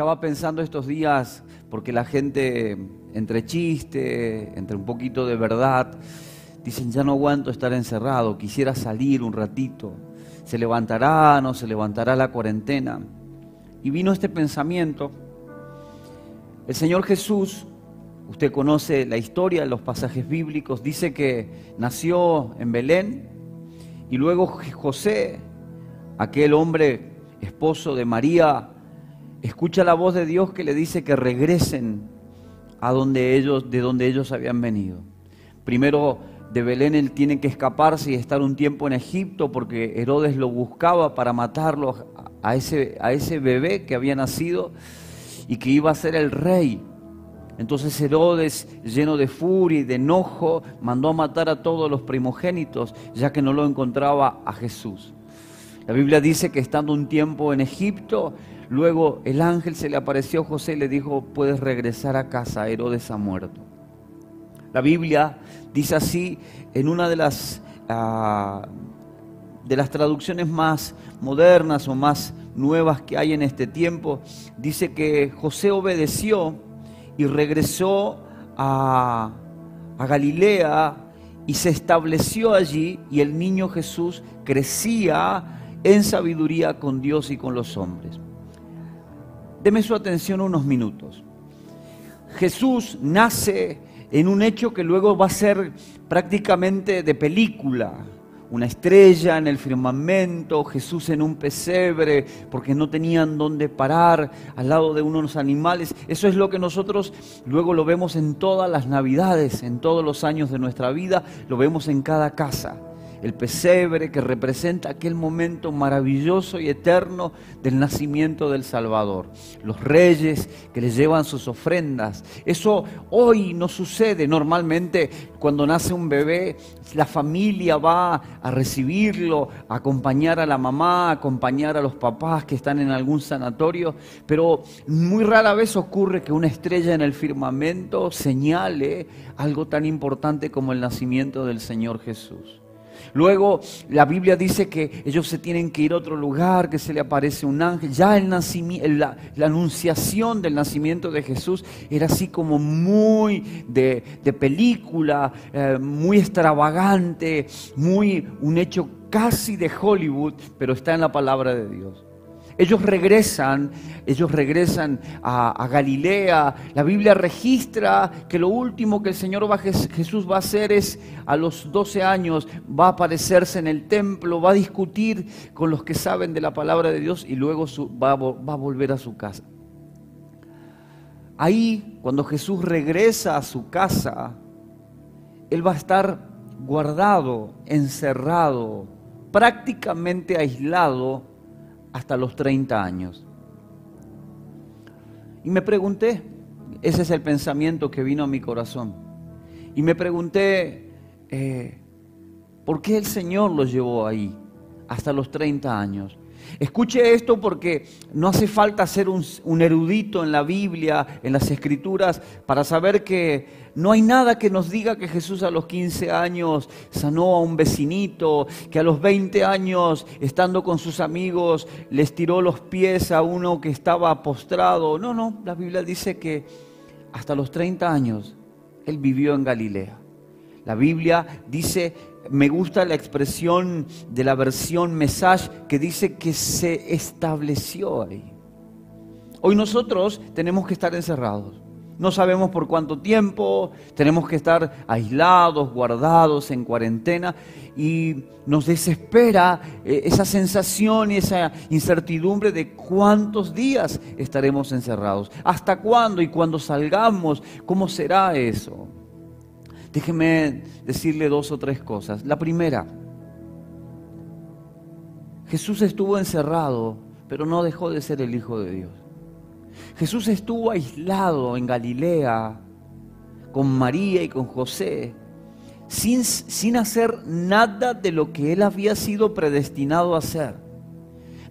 Estaba pensando estos días, porque la gente, entre chiste, entre un poquito de verdad, dicen, ya no aguanto estar encerrado, quisiera salir un ratito. ¿Se levantará, no se levantará la cuarentena? Y vino este pensamiento. El Señor Jesús, usted conoce la historia, los pasajes bíblicos, dice que nació en Belén y luego José, aquel hombre esposo de María, escucha la voz de Dios que le dice que regresen a donde ellos, de donde ellos habían venido. Primero de Belén él tiene que escaparse y estar un tiempo en Egipto porque Herodes lo buscaba para matarlo a ese, a ese bebé que había nacido y que iba a ser el rey. Entonces Herodes, lleno de furia y de enojo, mandó a matar a todos los primogénitos, ya que no lo encontraba a Jesús. La Biblia dice que estando un tiempo en Egipto, luego el ángel se le apareció a José y le dijo, puedes regresar a casa, Herodes ha muerto. La Biblia dice así en una de las, ah, de las traducciones más modernas o más nuevas que hay en este tiempo, dice que José obedeció y regresó a, a Galilea y se estableció allí y el niño Jesús crecía en sabiduría con Dios y con los hombres. Deme su atención unos minutos. Jesús nace en un hecho que luego va a ser prácticamente de película. Una estrella en el firmamento, Jesús en un pesebre, porque no tenían dónde parar al lado de unos animales. Eso es lo que nosotros luego lo vemos en todas las navidades, en todos los años de nuestra vida, lo vemos en cada casa el pesebre que representa aquel momento maravilloso y eterno del nacimiento del Salvador. Los reyes que le llevan sus ofrendas. Eso hoy no sucede. Normalmente cuando nace un bebé, la familia va a recibirlo, a acompañar a la mamá, a acompañar a los papás que están en algún sanatorio, pero muy rara vez ocurre que una estrella en el firmamento señale algo tan importante como el nacimiento del Señor Jesús. Luego la Biblia dice que ellos se tienen que ir a otro lugar, que se le aparece un ángel. Ya la, anunciación del nacimiento de Jesús era así como muy de, película, eh, muy extravagante, muy un hecho casi de Hollywood, pero está en la palabra de Dios. Ellos regresan, ellos regresan a, Galilea. La Biblia registra que lo último que el Señor va, Jesús va a hacer es a los 12 años, va a aparecerse en el templo, va a discutir con los que saben de la palabra de Dios y luego va, va a volver a su casa. Ahí, cuando Jesús regresa a su casa, Él va a estar guardado, encerrado, prácticamente aislado hasta los 30 años. Y me pregunté, ese es el pensamiento que vino a mi corazón, y me pregunté, eh, ¿por qué el Señor lo llevó ahí hasta los 30 años? Escuche esto porque no hace falta ser un, erudito en la Biblia, en las escrituras, para saber que no hay nada que nos diga que Jesús a los 15 años sanó a un vecinito, que a los 20 años, estando con sus amigos, les tiró los pies a uno que estaba postrado. No, no, la Biblia dice que hasta los 30 años él vivió en Galilea. La Biblia dice me gusta la expresión de la versión Message que dice que se estableció ahí. Hoy nosotros tenemos que estar encerrados. No sabemos por cuánto tiempo, tenemos que estar aislados, guardados, en cuarentena y nos desespera eh, esa sensación y esa incertidumbre de cuántos días estaremos encerrados, hasta cuándo y cuando salgamos, ¿cómo será eso? Déjeme decirle dos o tres cosas. La primera, Jesús estuvo encerrado, pero no dejó de ser el Hijo de Dios. Jesús estuvo aislado en Galilea con María y con José, sin, sin hacer nada de lo que él había sido predestinado a hacer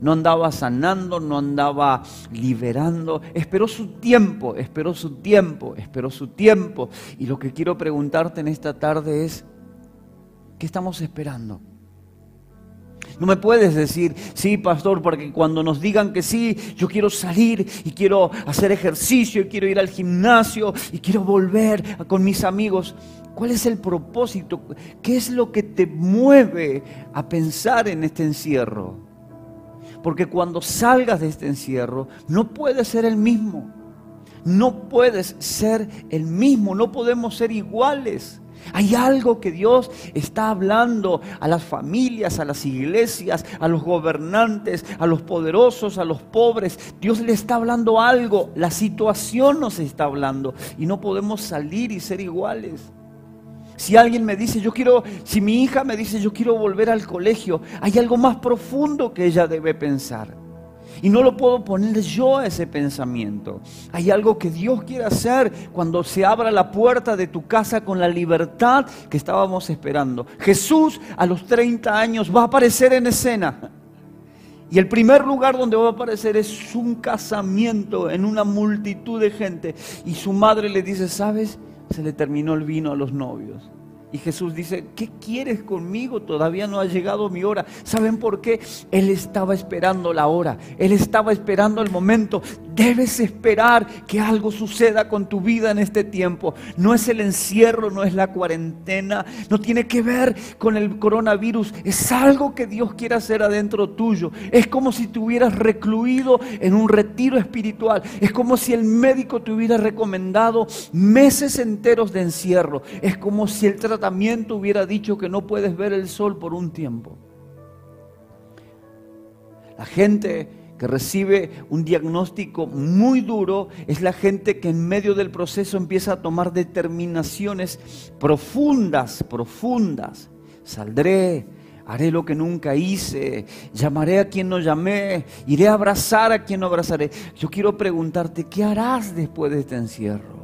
no andaba sanando, no andaba liberando, esperó su tiempo, esperó su tiempo, esperó su tiempo. Y lo que quiero preguntarte en esta tarde es, ¿qué estamos esperando? No me puedes decir, sí, pastor, porque cuando nos digan que sí, yo quiero salir y quiero hacer ejercicio y quiero ir al gimnasio y quiero volver con mis amigos. ¿Cuál es el propósito? ¿Qué es lo que te mueve a pensar en este encierro? Porque cuando salgas de este encierro, no puedes ser el mismo. No puedes ser el mismo, no podemos ser iguales. Hay algo que Dios está hablando a las familias, a las iglesias, a los gobernantes, a los poderosos, a los pobres. Dios le está hablando algo. La situación nos está hablando y no podemos salir y ser iguales. Si alguien me dice, yo quiero, si mi hija me dice, yo quiero volver al colegio, hay algo más profundo que ella debe pensar. Y no lo puedo poner yo a ese pensamiento. Hay algo que Dios quiere hacer cuando se abra la puerta de tu casa con la libertad que estábamos esperando. Jesús a los 30 años va a aparecer en escena. Y el primer lugar donde va a aparecer es un casamiento en una multitud de gente. Y su madre le dice, ¿sabes? Se le terminó el vino a los novios. Y Jesús dice, ¿qué quieres conmigo? Todavía no ha llegado mi hora. ¿Saben por qué? Él estaba esperando la hora. Él estaba esperando el momento. Debes esperar que algo suceda con tu vida en este tiempo. No es el encierro, no es la cuarentena, no tiene que ver con el coronavirus. Es algo que Dios quiere hacer adentro tuyo. Es como si te hubieras recluido en un retiro espiritual. Es como si el médico te hubiera recomendado meses enteros de encierro. Es como si el tratamiento tratamiento hubiera dicho que no puedes ver el sol por un tiempo. La gente que recibe un diagnóstico muy duro es la gente que en medio del proceso empieza a tomar determinaciones profundas, profundas. Saldré, haré lo que nunca hice, llamaré a quien no llamé, iré a abrazar a quien no abrazaré. Yo quiero preguntarte, ¿qué harás después de este encierro?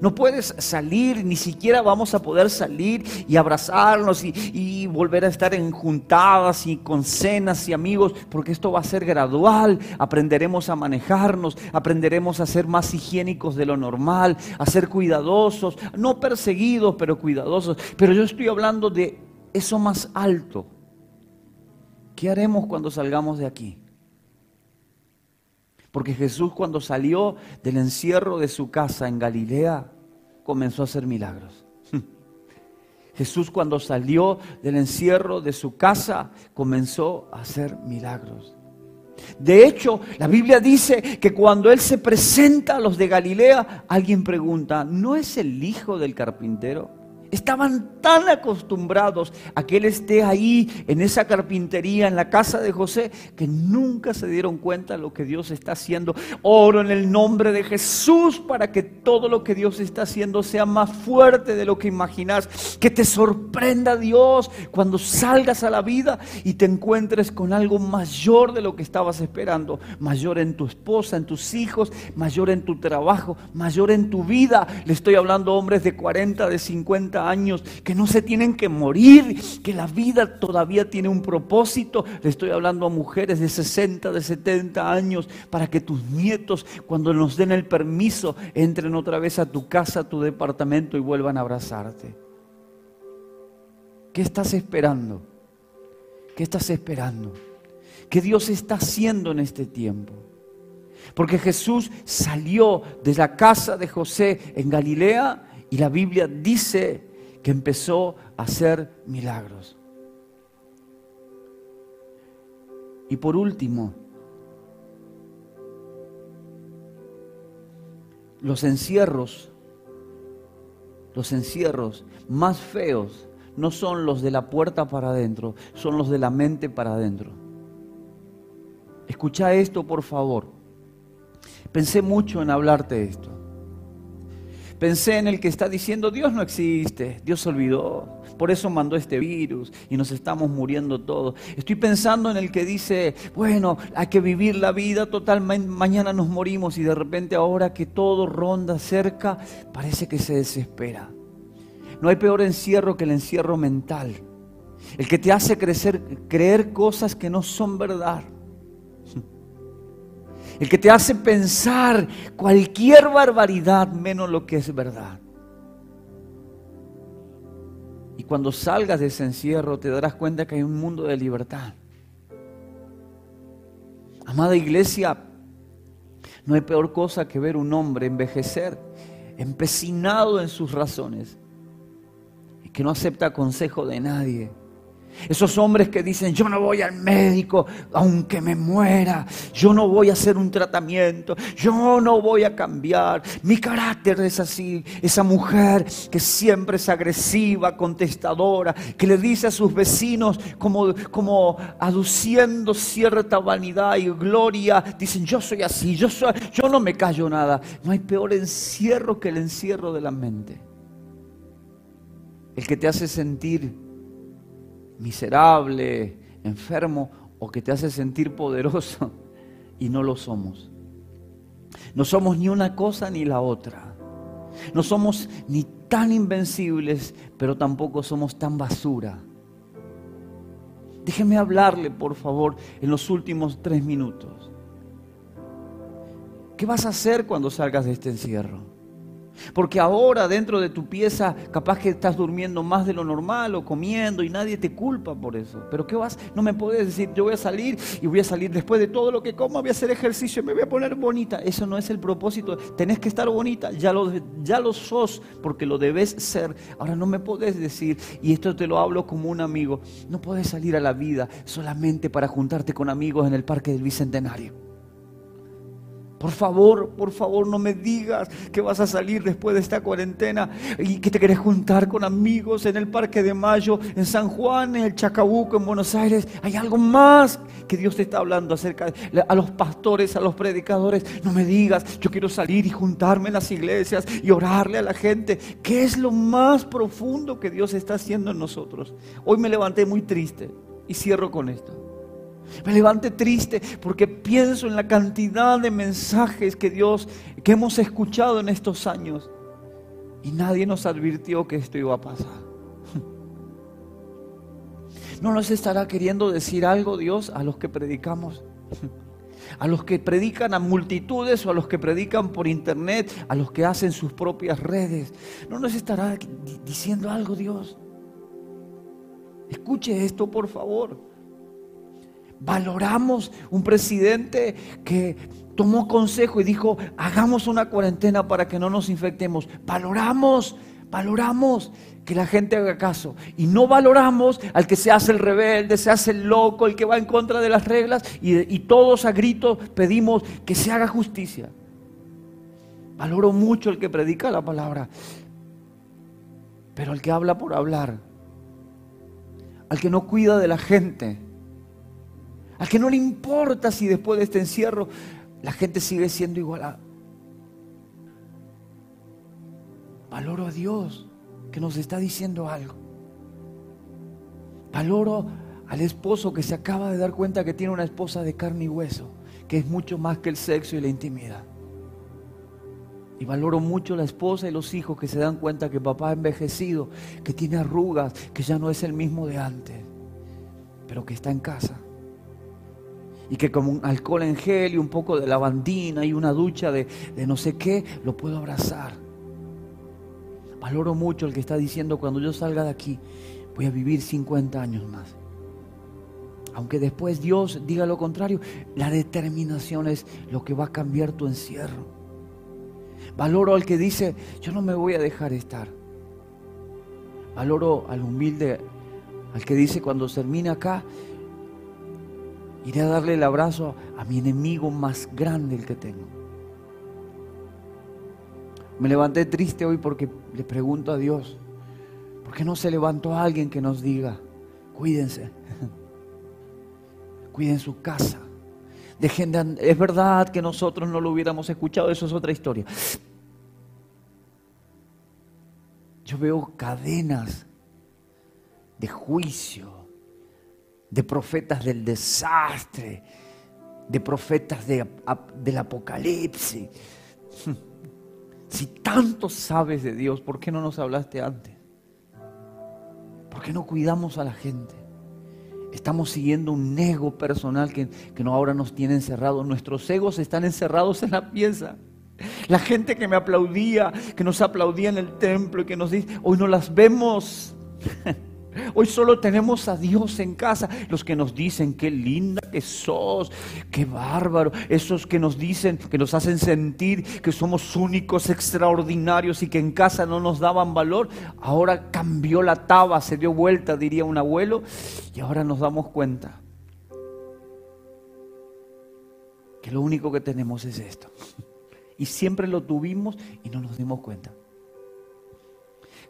No puedes salir, ni siquiera vamos a poder salir y abrazarnos y, volver a estar en juntadas y con cenas y amigos, porque esto va a ser gradual. Aprenderemos a manejarnos, aprenderemos a ser más higiénicos de lo normal, a ser cuidadosos, no perseguidos, pero cuidadosos. Pero yo estoy hablando de eso más alto. ¿Qué haremos cuando salgamos de aquí? Porque Jesús cuando salió del encierro de su casa en Galilea, comenzó a hacer milagros. Jesús cuando salió del encierro de su casa, comenzó a hacer milagros. De hecho, la Biblia dice que cuando Él se presenta a los de Galilea, alguien pregunta, ¿no es el hijo del carpintero? Estaban tan acostumbrados a que Él esté ahí en esa carpintería, en la casa de José, que nunca se dieron cuenta de lo que Dios está haciendo. Oro en el nombre de Jesús para que todo lo que Dios está haciendo sea más fuerte de lo que imaginas. Que te sorprenda Dios cuando salgas a la vida y te encuentres con algo mayor de lo que estabas esperando. Mayor en tu esposa, en tus hijos, mayor en tu trabajo, mayor en tu vida. Le estoy hablando a hombres de 40, de 50 años, que no se tienen que morir, que la vida todavía tiene un propósito. Le estoy hablando a mujeres de 60, de 70 años, para que tus nietos, cuando nos den el permiso, entren otra vez a tu casa, a tu departamento y vuelvan a abrazarte. ¿Qué estás esperando? ¿Qué estás esperando? ¿Qué Dios está haciendo en este tiempo? Porque Jesús salió de la casa de José en Galilea y la Biblia dice que empezó a hacer milagros. Y por último, los encierros, los encierros más feos no son los de la puerta para adentro, son los de la mente para adentro. Escucha esto, por favor. Pensé mucho en hablarte esto. Pensé en el que está diciendo, Dios no existe, Dios se olvidó, por eso mandó este virus y nos estamos muriendo todos. Estoy pensando en el que dice, bueno, hay que vivir la vida total, mañana nos morimos y de repente ahora que todo ronda cerca, parece que se desespera. No hay peor encierro que el encierro mental, el que te hace crecer, creer cosas que no son verdad el que te hace pensar cualquier barbaridad menos lo que es verdad. Y cuando salgas de ese encierro te darás cuenta que hay un mundo de libertad. Amada iglesia, no hay peor cosa que ver un hombre envejecer empecinado en sus razones y que no acepta consejo de nadie esos hombres que dicen, yo no voy al médico aunque me muera, yo no voy a hacer un tratamiento, yo no voy a cambiar, mi carácter es así. Esa mujer que siempre es agresiva, contestadora, que le dice a sus vecinos como, como aduciendo cierta vanidad y gloria, dicen, yo soy así, yo, soy, yo no me callo nada. No hay peor encierro que el encierro de la mente. El que te hace sentir miserable, enfermo o que te hace sentir poderoso y no lo somos. No somos ni una cosa ni la otra. No somos ni tan invencibles, pero tampoco somos tan basura. Déjeme hablarle, por favor, en los últimos tres minutos. ¿Qué vas a hacer cuando salgas de este encierro? Porque ahora dentro de tu pieza capaz que estás durmiendo más de lo normal o comiendo y nadie te culpa por eso. Pero ¿qué vas? No me puedes decir, yo voy a salir y voy a salir después de todo lo que como, voy a hacer ejercicio y me voy a poner bonita. Eso no es el propósito. Tenés que estar bonita, ya lo, ya lo sos porque lo debes ser. Ahora no me puedes decir, y esto te lo hablo como un amigo, no puedes salir a la vida solamente para juntarte con amigos en el Parque del Bicentenario. Por favor, por favor, no me digas que vas a salir después de esta cuarentena y que te querés juntar con amigos en el Parque de Mayo, en San Juan, en el Chacabuco, en Buenos Aires. Hay algo más que Dios te está hablando acerca de, a los pastores, a los predicadores. No me digas, yo quiero salir y juntarme en las iglesias y orarle a la gente. ¿Qué es lo más profundo que Dios está haciendo en nosotros? Hoy me levanté muy triste y cierro con esto. Me levante triste porque pienso en la cantidad de mensajes que Dios, que hemos escuchado en estos años. Y nadie nos advirtió que esto iba a pasar. ¿No nos estará queriendo decir algo Dios a los que predicamos? A los que predican a multitudes o a los que predican por internet, a los que hacen sus propias redes. ¿No nos estará diciendo algo Dios? Escuche esto, por favor. Valoramos un presidente que tomó consejo y dijo, hagamos una cuarentena para que no nos infectemos. Valoramos, valoramos que la gente haga caso. Y no valoramos al que se hace el rebelde, se hace el loco, el que va en contra de las reglas y, todos a gritos pedimos que se haga justicia. Valoro mucho el que predica la palabra, pero el que habla por hablar, al que no cuida de la gente, al que no le importa si después de este encierro la gente sigue siendo igual Valoro a Dios que nos está diciendo algo. Valoro al esposo que se acaba de dar cuenta que tiene una esposa de carne y hueso, que es mucho más que el sexo y la intimidad. Y valoro mucho la esposa y los hijos que se dan cuenta que papá ha envejecido, que tiene arrugas, que ya no es el mismo de antes, pero que está en casa y que como un alcohol en gel y un poco de lavandina y una ducha de, no sé qué, lo puedo abrazar. Valoro mucho el que está diciendo cuando yo salga de aquí voy a vivir 50 años más. Aunque después Dios diga lo contrario, la determinación es lo que va a cambiar tu encierro. Valoro al que dice, yo no me voy a dejar estar. Valoro al humilde, al que dice, cuando termine acá, Iré a darle el abrazo a mi enemigo más grande, el que tengo. Me levanté triste hoy porque le pregunto a Dios, ¿por qué no se levantó alguien que nos diga, cuídense, cuiden su casa? Dejen de es verdad que nosotros no lo hubiéramos escuchado, eso es otra historia. Yo veo cadenas de juicio de profetas del desastre, de profetas del apocalipsis. Si tanto sabes de Dios, ¿por qué no nos hablaste antes? ¿Por qué no cuidamos a la gente? Estamos siguiendo un ego personal que, que no, ahora nos tiene encerrados. Nuestros egos están encerrados en la pieza. La gente que me aplaudía, que nos aplaudía en el templo y que nos dice, hoy no las vemos. Hoy solo tenemos a Dios en casa. Los que nos dicen qué linda que sos, qué bárbaro. Esos que nos dicen, que nos hacen sentir que somos únicos, extraordinarios y que en casa no nos daban valor. Ahora cambió la taba, se dio vuelta, diría un abuelo. Y ahora nos damos cuenta que lo único que tenemos es esto. Y siempre lo tuvimos y no nos dimos cuenta.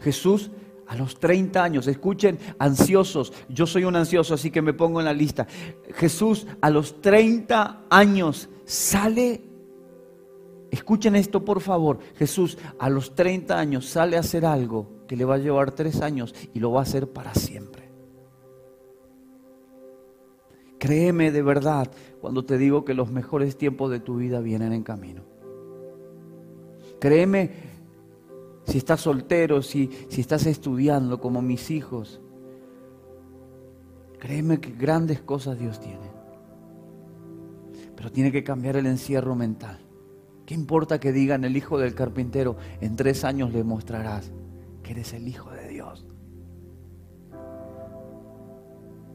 Jesús a los 30 años, escuchen, ansiosos, yo soy un ansioso, así que me pongo en la lista. Jesús a los 30 años sale, escuchen esto por favor, Jesús a los 30 años sale a hacer algo que le va a llevar tres años y lo va a hacer para siempre. Créeme de verdad cuando te digo que los mejores tiempos de tu vida vienen en camino. Créeme si estás soltero, si, si estás estudiando como mis hijos, créeme que grandes cosas Dios tiene. Pero tiene que cambiar el encierro mental. ¿Qué importa que digan el hijo del carpintero? En tres años le mostrarás que eres el hijo de Dios.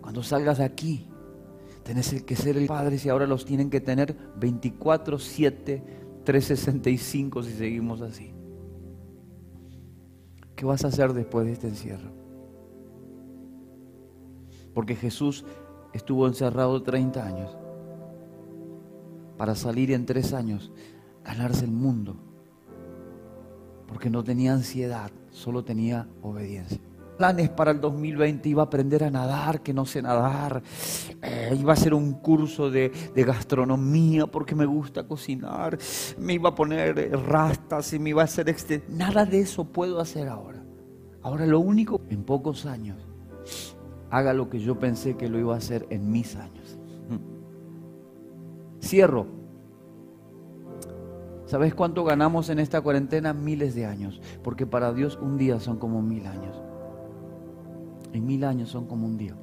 Cuando salgas de aquí, tenés que ser el padre y ahora los tienen que tener 24, 7, 365 si seguimos así. ¿Qué vas a hacer después de este encierro? Porque Jesús estuvo encerrado 30 años para salir en tres años, ganarse el mundo. Porque no tenía ansiedad, solo tenía obediencia planes para el 2020, iba a aprender a nadar, que no sé nadar, eh, iba a hacer un curso de, gastronomía porque me gusta cocinar, me iba a poner eh, rastas y me iba a hacer este... Nada de eso puedo hacer ahora. Ahora lo único, en pocos años, haga lo que yo pensé que lo iba a hacer en mis años. Cierro. ¿Sabes cuánto ganamos en esta cuarentena? Miles de años. Porque para Dios un día son como mil años y mil años son como un día.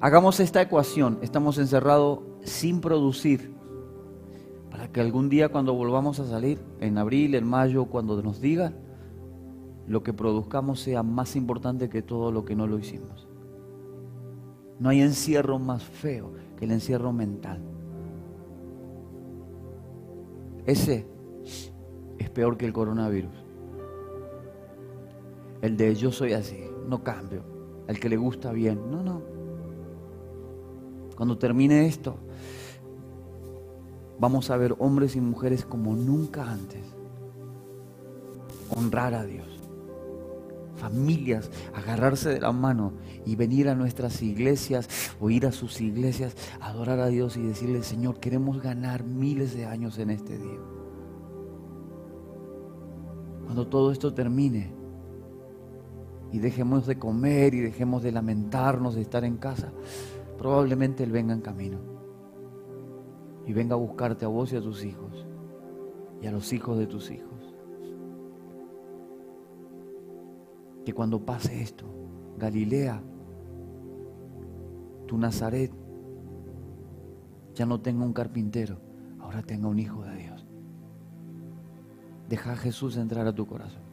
Hagamos esta ecuación. Estamos encerrados sin producir. Para que algún día cuando volvamos a salir, en abril, en mayo, cuando nos digan, lo que produzcamos sea más importante que todo lo que no lo hicimos. No hay encierro más feo que el encierro mental. Ese es peor que el coronavirus. El de yo soy así no cambio. Al que le gusta bien. No, no. Cuando termine esto, vamos a ver hombres y mujeres como nunca antes. Honrar a Dios. Familias, agarrarse de la mano y venir a nuestras iglesias o ir a sus iglesias, adorar a Dios y decirle, Señor, queremos ganar miles de años en este día. Cuando todo esto termine, y dejemos de comer y dejemos de lamentarnos de estar en casa, probablemente Él venga en camino y venga a buscarte a vos y a tus hijos y a los hijos de tus hijos. Que cuando pase esto, Galilea, tu Nazaret, ya no tenga un carpintero, ahora tenga un hijo de Dios. Deja a Jesús entrar a tu corazón.